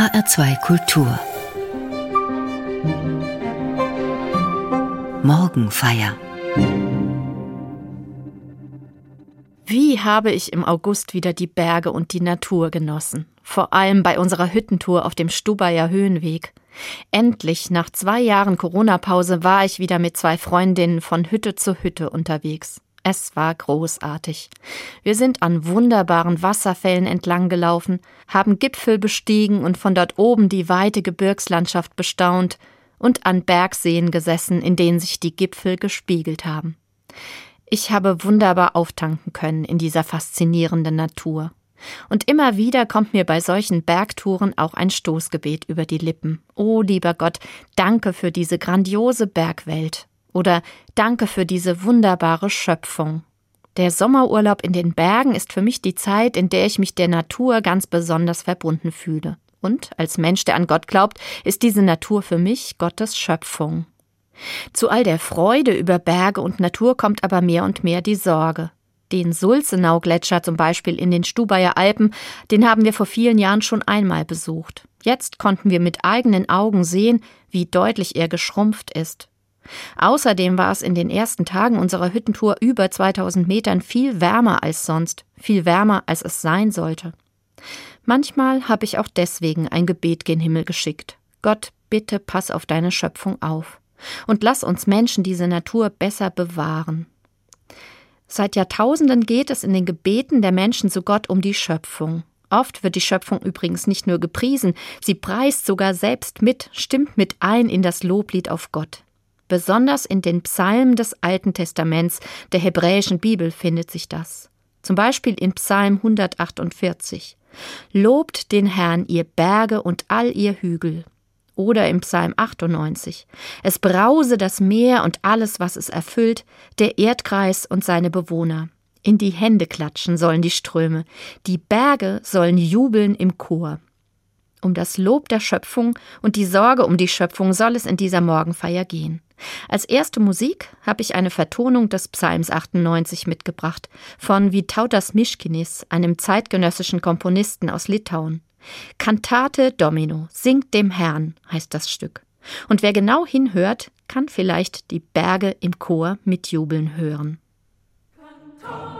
HR2 Kultur Morgenfeier Wie habe ich im August wieder die Berge und die Natur genossen? Vor allem bei unserer Hüttentour auf dem Stubaier Höhenweg. Endlich, nach zwei Jahren Corona-Pause, war ich wieder mit zwei Freundinnen von Hütte zu Hütte unterwegs. Es war großartig. Wir sind an wunderbaren Wasserfällen entlang gelaufen, haben Gipfel bestiegen und von dort oben die weite Gebirgslandschaft bestaunt und an Bergseen gesessen, in denen sich die Gipfel gespiegelt haben. Ich habe wunderbar auftanken können in dieser faszinierenden Natur. Und immer wieder kommt mir bei solchen Bergtouren auch ein Stoßgebet über die Lippen. Oh lieber Gott, danke für diese grandiose Bergwelt. Oder danke für diese wunderbare Schöpfung. Der Sommerurlaub in den Bergen ist für mich die Zeit, in der ich mich der Natur ganz besonders verbunden fühle. Und als Mensch, der an Gott glaubt, ist diese Natur für mich Gottes Schöpfung. Zu all der Freude über Berge und Natur kommt aber mehr und mehr die Sorge. Den Sulzenau-Gletscher zum Beispiel in den Stubaier Alpen, den haben wir vor vielen Jahren schon einmal besucht. Jetzt konnten wir mit eigenen Augen sehen, wie deutlich er geschrumpft ist. Außerdem war es in den ersten Tagen unserer Hüttentour über 2000 Metern viel wärmer als sonst, viel wärmer als es sein sollte. Manchmal habe ich auch deswegen ein Gebet gen Himmel geschickt. Gott, bitte pass auf deine Schöpfung auf und lass uns Menschen diese Natur besser bewahren. Seit Jahrtausenden geht es in den Gebeten der Menschen zu Gott um die Schöpfung. Oft wird die Schöpfung übrigens nicht nur gepriesen, sie preist sogar selbst mit, stimmt mit ein in das Loblied auf Gott. Besonders in den Psalmen des Alten Testaments der hebräischen Bibel findet sich das. Zum Beispiel in Psalm 148. Lobt den Herrn, ihr Berge und all ihr Hügel. Oder im Psalm 98. Es brause das Meer und alles, was es erfüllt, der Erdkreis und seine Bewohner. In die Hände klatschen sollen die Ströme, die Berge sollen jubeln im Chor. Um das Lob der Schöpfung und die Sorge um die Schöpfung soll es in dieser Morgenfeier gehen. Als erste Musik habe ich eine Vertonung des Psalms 98 mitgebracht von Vytautas Miškinis, einem zeitgenössischen Komponisten aus Litauen. Cantate Domino, singt dem Herrn, heißt das Stück. Und wer genau hinhört, kann vielleicht die Berge im Chor mitjubeln hören. Cantate.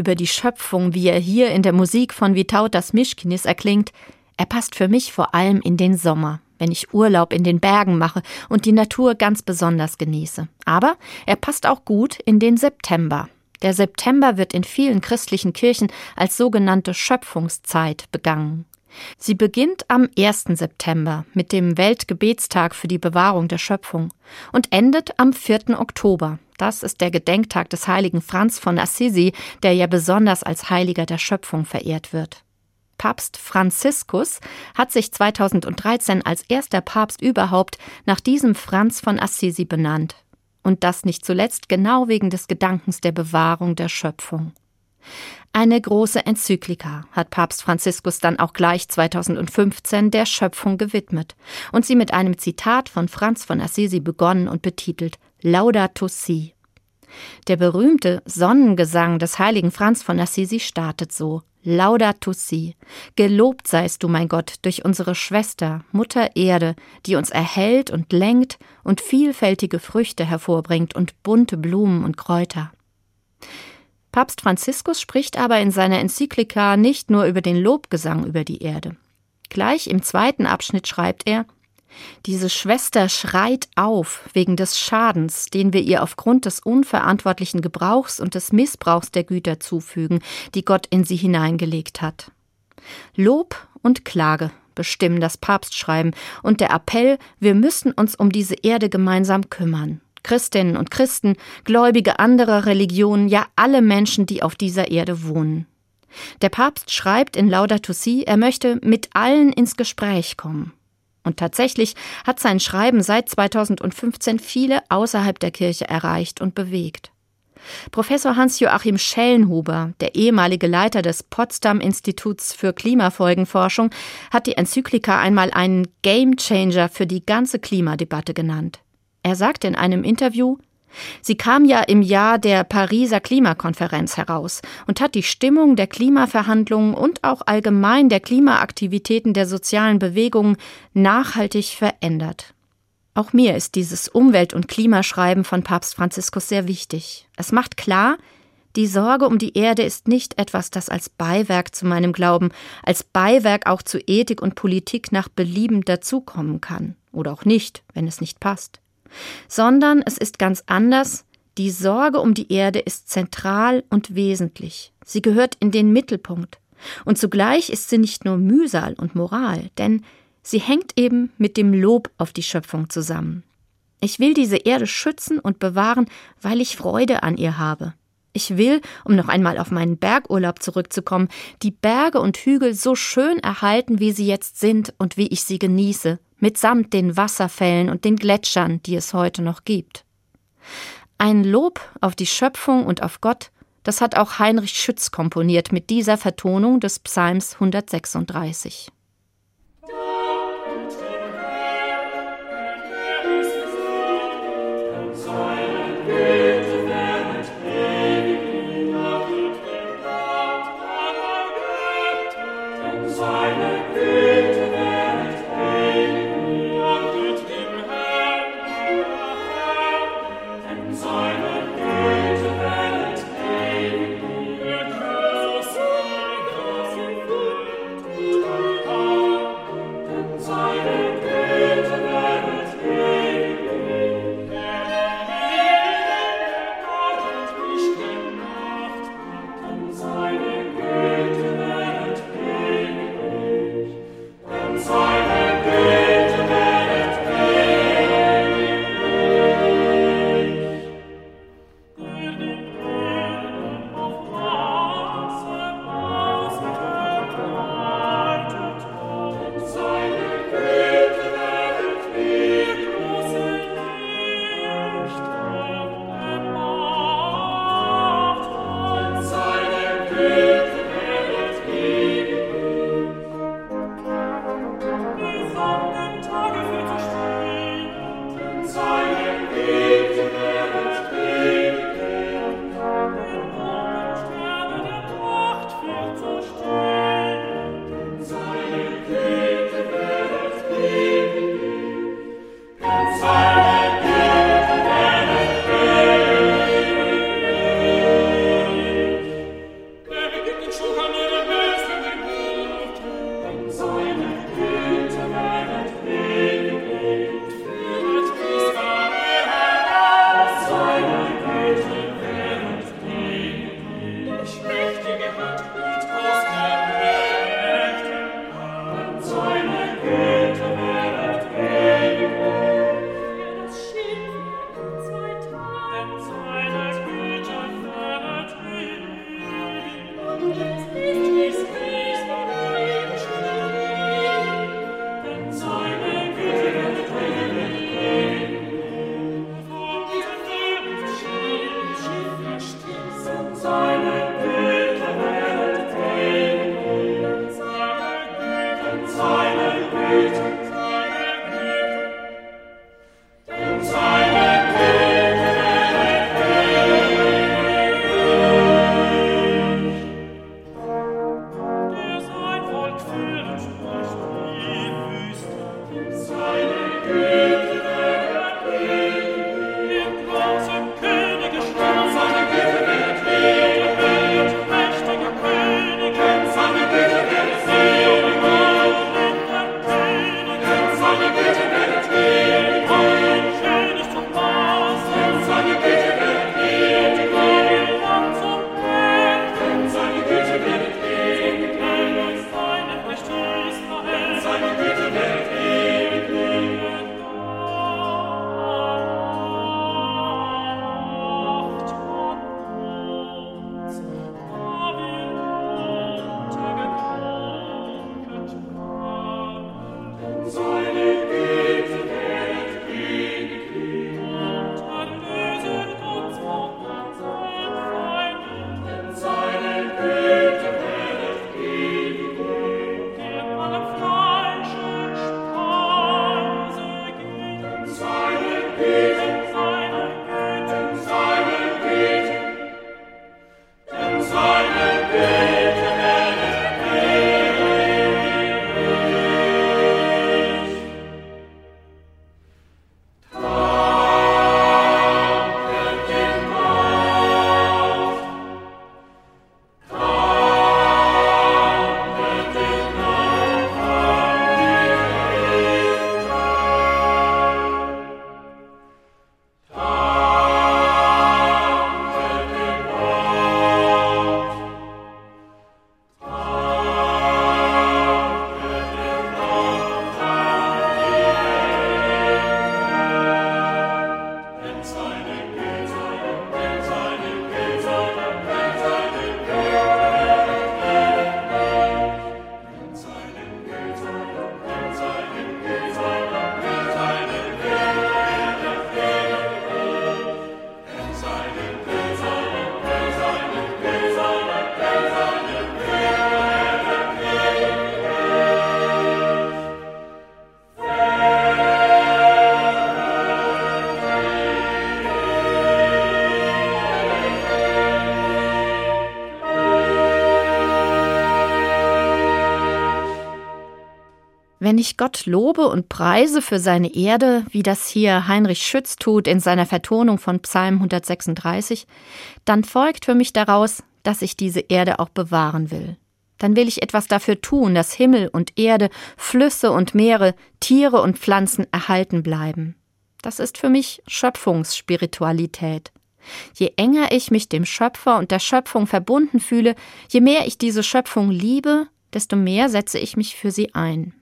Über die Schöpfung, wie er hier in der Musik von Vitautas Mischkinis erklingt, er passt für mich vor allem in den Sommer, wenn ich Urlaub in den Bergen mache und die Natur ganz besonders genieße. Aber er passt auch gut in den September. Der September wird in vielen christlichen Kirchen als sogenannte Schöpfungszeit begangen. Sie beginnt am 1. September mit dem Weltgebetstag für die Bewahrung der Schöpfung und endet am 4. Oktober. Das ist der Gedenktag des heiligen Franz von Assisi, der ja besonders als Heiliger der Schöpfung verehrt wird. Papst Franziskus hat sich 2013 als erster Papst überhaupt nach diesem Franz von Assisi benannt. Und das nicht zuletzt genau wegen des Gedankens der Bewahrung der Schöpfung. Eine große Enzyklika hat Papst Franziskus dann auch gleich 2015 der Schöpfung gewidmet und sie mit einem Zitat von Franz von Assisi begonnen und betitelt Laudato Si. Der berühmte Sonnengesang des heiligen Franz von Assisi startet so Laudato Si. Gelobt seist du, mein Gott, durch unsere Schwester, Mutter Erde, die uns erhält und lenkt und vielfältige Früchte hervorbringt und bunte Blumen und Kräuter. Papst Franziskus spricht aber in seiner Enzyklika nicht nur über den Lobgesang über die Erde. Gleich im zweiten Abschnitt schreibt er Diese Schwester schreit auf wegen des Schadens, den wir ihr aufgrund des unverantwortlichen Gebrauchs und des Missbrauchs der Güter zufügen, die Gott in sie hineingelegt hat. Lob und Klage bestimmen das Papstschreiben und der Appell, wir müssen uns um diese Erde gemeinsam kümmern. Christinnen und Christen, Gläubige anderer Religionen, ja alle Menschen, die auf dieser Erde wohnen. Der Papst schreibt in Laudato Si, er möchte mit allen ins Gespräch kommen. Und tatsächlich hat sein Schreiben seit 2015 viele außerhalb der Kirche erreicht und bewegt. Professor Hans-Joachim Schellenhuber, der ehemalige Leiter des Potsdam Instituts für Klimafolgenforschung, hat die Enzyklika einmal einen Gamechanger für die ganze Klimadebatte genannt. Er sagte in einem Interview, Sie kam ja im Jahr der Pariser Klimakonferenz heraus und hat die Stimmung der Klimaverhandlungen und auch allgemein der Klimaaktivitäten der sozialen Bewegungen nachhaltig verändert. Auch mir ist dieses Umwelt- und Klimaschreiben von Papst Franziskus sehr wichtig. Es macht klar, die Sorge um die Erde ist nicht etwas, das als Beiwerk zu meinem Glauben, als Beiwerk auch zu Ethik und Politik nach Belieben dazukommen kann. Oder auch nicht, wenn es nicht passt sondern es ist ganz anders. Die Sorge um die Erde ist zentral und wesentlich. Sie gehört in den Mittelpunkt. Und zugleich ist sie nicht nur Mühsal und Moral, denn sie hängt eben mit dem Lob auf die Schöpfung zusammen. Ich will diese Erde schützen und bewahren, weil ich Freude an ihr habe. Ich will, um noch einmal auf meinen Bergurlaub zurückzukommen, die Berge und Hügel so schön erhalten, wie sie jetzt sind und wie ich sie genieße, mitsamt den Wasserfällen und den Gletschern, die es heute noch gibt. Ein Lob auf die Schöpfung und auf Gott, das hat auch Heinrich Schütz komponiert mit dieser Vertonung des Psalms 136. Wenn ich Gott lobe und preise für seine Erde, wie das hier Heinrich Schütz tut in seiner Vertonung von Psalm 136, dann folgt für mich daraus, dass ich diese Erde auch bewahren will. Dann will ich etwas dafür tun, dass Himmel und Erde, Flüsse und Meere, Tiere und Pflanzen erhalten bleiben. Das ist für mich Schöpfungsspiritualität. Je enger ich mich dem Schöpfer und der Schöpfung verbunden fühle, je mehr ich diese Schöpfung liebe, desto mehr setze ich mich für sie ein.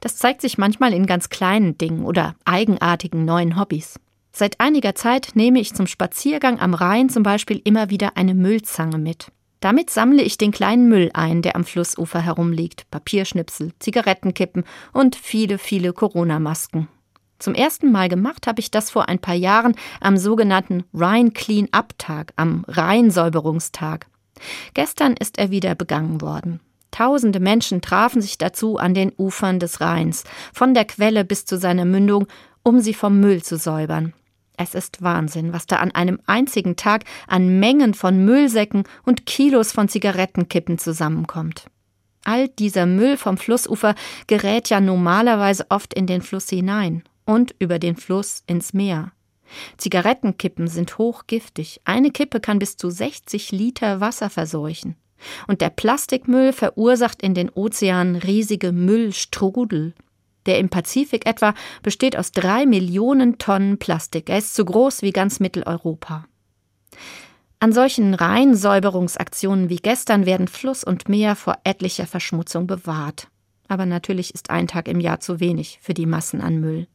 Das zeigt sich manchmal in ganz kleinen Dingen oder eigenartigen neuen Hobbys. Seit einiger Zeit nehme ich zum Spaziergang am Rhein zum Beispiel immer wieder eine Müllzange mit. Damit sammle ich den kleinen Müll ein, der am Flussufer herumliegt. Papierschnipsel, Zigarettenkippen und viele, viele Corona-Masken. Zum ersten Mal gemacht habe ich das vor ein paar Jahren am sogenannten Rhine Clean Up Tag, am Rheinsäuberungstag. Gestern ist er wieder begangen worden. Tausende Menschen trafen sich dazu an den Ufern des Rheins, von der Quelle bis zu seiner Mündung, um sie vom Müll zu säubern. Es ist Wahnsinn, was da an einem einzigen Tag an Mengen von Müllsäcken und Kilos von Zigarettenkippen zusammenkommt. All dieser Müll vom Flussufer gerät ja normalerweise oft in den Fluss hinein und über den Fluss ins Meer. Zigarettenkippen sind hochgiftig. Eine Kippe kann bis zu 60 Liter Wasser verseuchen. Und der Plastikmüll verursacht in den Ozeanen riesige Müllstrudel. Der im Pazifik etwa besteht aus drei Millionen Tonnen Plastik. Er ist so groß wie ganz Mitteleuropa. An solchen Reinsäuberungsaktionen wie gestern werden Fluss und Meer vor etlicher Verschmutzung bewahrt. Aber natürlich ist ein Tag im Jahr zu wenig für die Massen an Müll.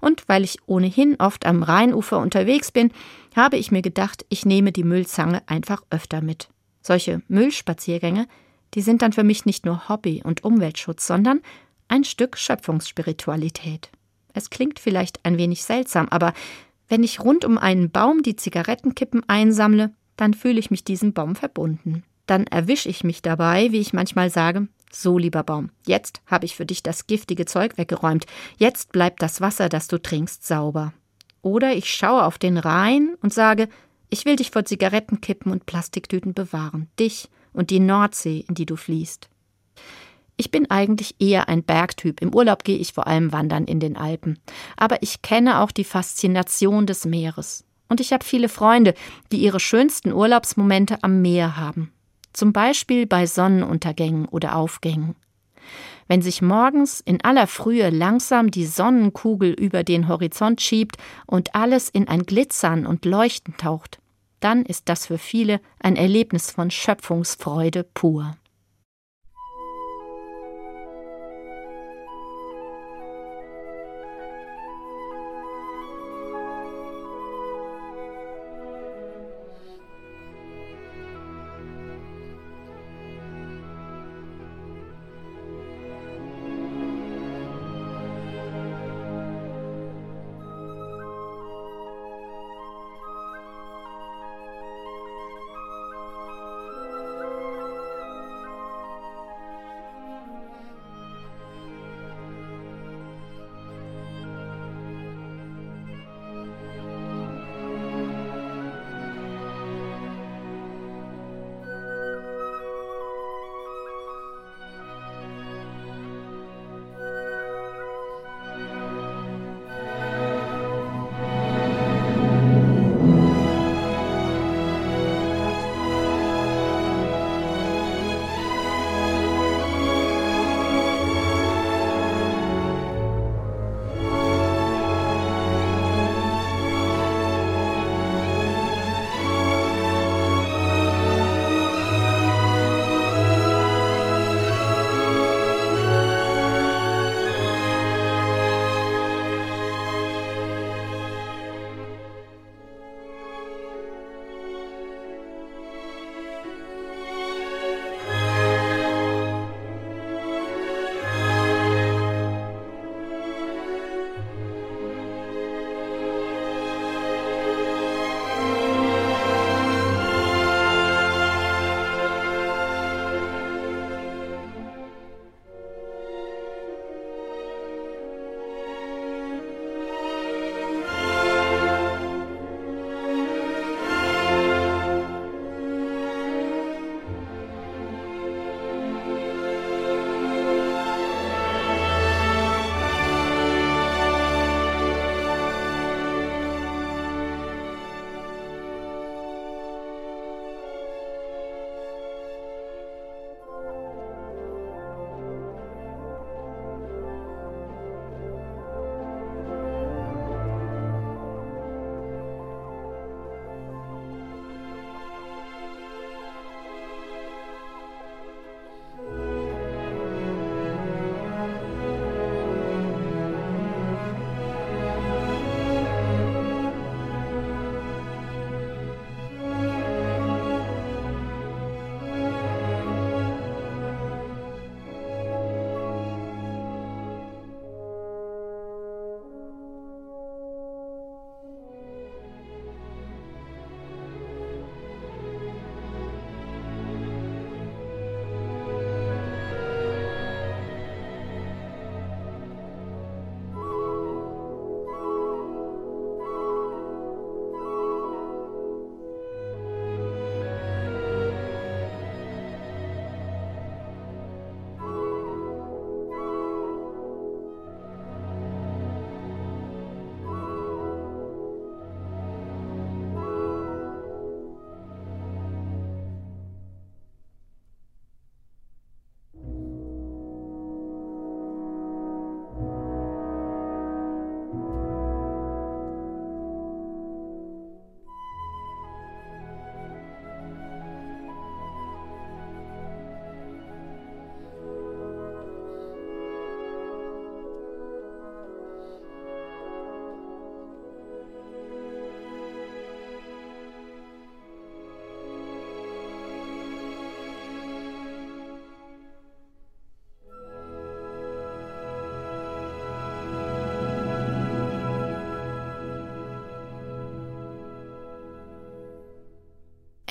Und weil ich ohnehin oft am Rheinufer unterwegs bin, habe ich mir gedacht, ich nehme die Müllzange einfach öfter mit. Solche Müllspaziergänge, die sind dann für mich nicht nur Hobby und Umweltschutz, sondern ein Stück Schöpfungsspiritualität. Es klingt vielleicht ein wenig seltsam, aber wenn ich rund um einen Baum die Zigarettenkippen einsammle, dann fühle ich mich diesem Baum verbunden. Dann erwische ich mich dabei, wie ich manchmal sage, so lieber Baum, jetzt habe ich für dich das giftige Zeug weggeräumt, jetzt bleibt das Wasser, das du trinkst, sauber. Oder ich schaue auf den Rhein und sage, ich will dich vor Zigarettenkippen und Plastiktüten bewahren, dich und die Nordsee, in die du fließt. Ich bin eigentlich eher ein Bergtyp. Im Urlaub gehe ich vor allem wandern in den Alpen. Aber ich kenne auch die Faszination des Meeres. Und ich habe viele Freunde, die ihre schönsten Urlaubsmomente am Meer haben. Zum Beispiel bei Sonnenuntergängen oder Aufgängen. Wenn sich morgens in aller Frühe langsam die Sonnenkugel über den Horizont schiebt und alles in ein Glitzern und Leuchten taucht, dann ist das für viele ein Erlebnis von Schöpfungsfreude pur.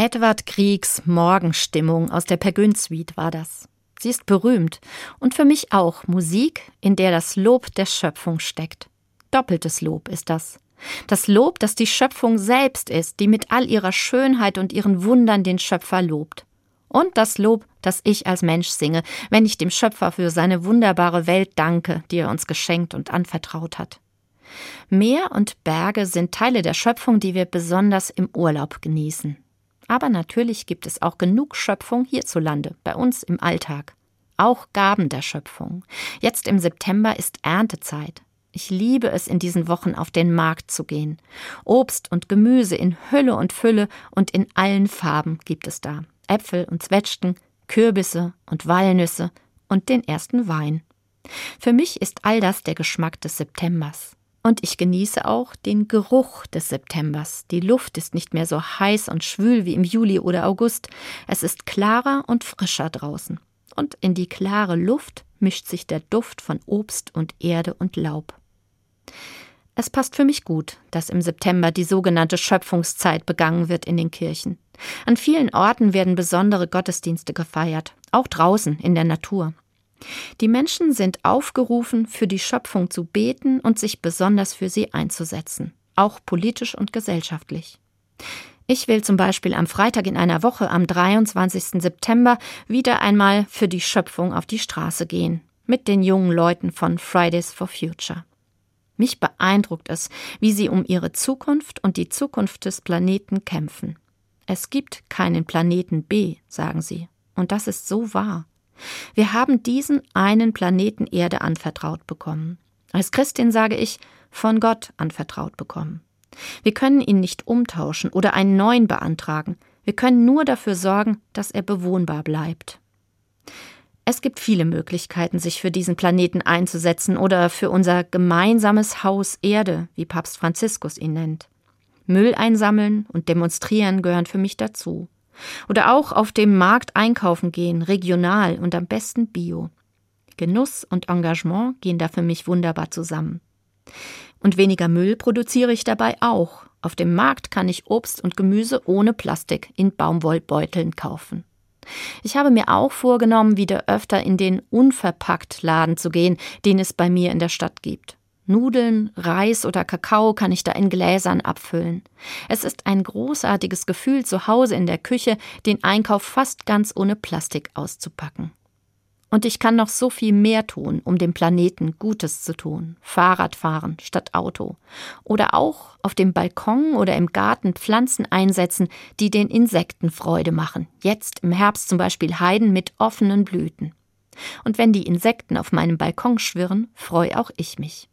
Edward Kriegs Morgenstimmung aus der Pergün Suite war das. Sie ist berühmt und für mich auch Musik, in der das Lob der Schöpfung steckt. Doppeltes Lob ist das. Das Lob, das die Schöpfung selbst ist, die mit all ihrer Schönheit und ihren Wundern den Schöpfer lobt. Und das Lob, das ich als Mensch singe, wenn ich dem Schöpfer für seine wunderbare Welt danke, die er uns geschenkt und anvertraut hat. Meer und Berge sind Teile der Schöpfung, die wir besonders im Urlaub genießen. Aber natürlich gibt es auch genug Schöpfung hierzulande, bei uns im Alltag. Auch Gaben der Schöpfung. Jetzt im September ist Erntezeit. Ich liebe es, in diesen Wochen auf den Markt zu gehen. Obst und Gemüse in Hülle und Fülle und in allen Farben gibt es da. Äpfel und Zwetschgen, Kürbisse und Walnüsse und den ersten Wein. Für mich ist all das der Geschmack des Septembers. Und ich genieße auch den Geruch des Septembers. Die Luft ist nicht mehr so heiß und schwül wie im Juli oder August. Es ist klarer und frischer draußen. Und in die klare Luft mischt sich der Duft von Obst und Erde und Laub. Es passt für mich gut, dass im September die sogenannte Schöpfungszeit begangen wird in den Kirchen. An vielen Orten werden besondere Gottesdienste gefeiert, auch draußen in der Natur. Die Menschen sind aufgerufen, für die Schöpfung zu beten und sich besonders für sie einzusetzen, auch politisch und gesellschaftlich. Ich will zum Beispiel am Freitag in einer Woche, am 23. September, wieder einmal für die Schöpfung auf die Straße gehen, mit den jungen Leuten von Fridays for Future. Mich beeindruckt es, wie sie um ihre Zukunft und die Zukunft des Planeten kämpfen. Es gibt keinen Planeten B, sagen sie. Und das ist so wahr. Wir haben diesen einen Planeten Erde anvertraut bekommen. Als Christin sage ich, von Gott anvertraut bekommen. Wir können ihn nicht umtauschen oder einen neuen beantragen. Wir können nur dafür sorgen, dass er bewohnbar bleibt. Es gibt viele Möglichkeiten, sich für diesen Planeten einzusetzen oder für unser gemeinsames Haus Erde, wie Papst Franziskus ihn nennt. Müll einsammeln und demonstrieren gehören für mich dazu. Oder auch auf dem Markt einkaufen gehen, regional und am besten bio. Genuss und Engagement gehen da für mich wunderbar zusammen. Und weniger Müll produziere ich dabei auch. Auf dem Markt kann ich Obst und Gemüse ohne Plastik in Baumwollbeuteln kaufen. Ich habe mir auch vorgenommen, wieder öfter in den unverpackt Laden zu gehen, den es bei mir in der Stadt gibt. Nudeln, Reis oder Kakao kann ich da in Gläsern abfüllen. Es ist ein großartiges Gefühl, zu Hause in der Küche den Einkauf fast ganz ohne Plastik auszupacken. Und ich kann noch so viel mehr tun, um dem Planeten Gutes zu tun. Fahrrad fahren statt Auto. Oder auch auf dem Balkon oder im Garten Pflanzen einsetzen, die den Insekten Freude machen. Jetzt im Herbst zum Beispiel Heiden mit offenen Blüten. Und wenn die Insekten auf meinem Balkon schwirren, freue auch ich mich.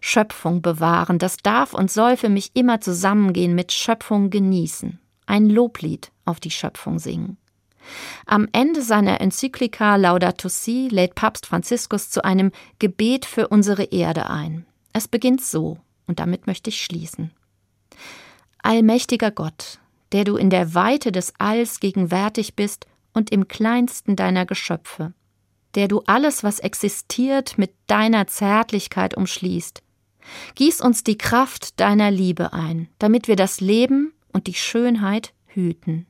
Schöpfung bewahren, das darf und soll für mich immer zusammengehen mit Schöpfung genießen, ein Loblied auf die Schöpfung singen. Am Ende seiner Enzyklika Laudato Si lädt Papst Franziskus zu einem Gebet für unsere Erde ein. Es beginnt so, und damit möchte ich schließen. Allmächtiger Gott, der du in der Weite des Alls gegenwärtig bist und im kleinsten deiner Geschöpfe, der du alles, was existiert, mit deiner Zärtlichkeit umschließt. Gieß uns die Kraft deiner Liebe ein, damit wir das Leben und die Schönheit hüten.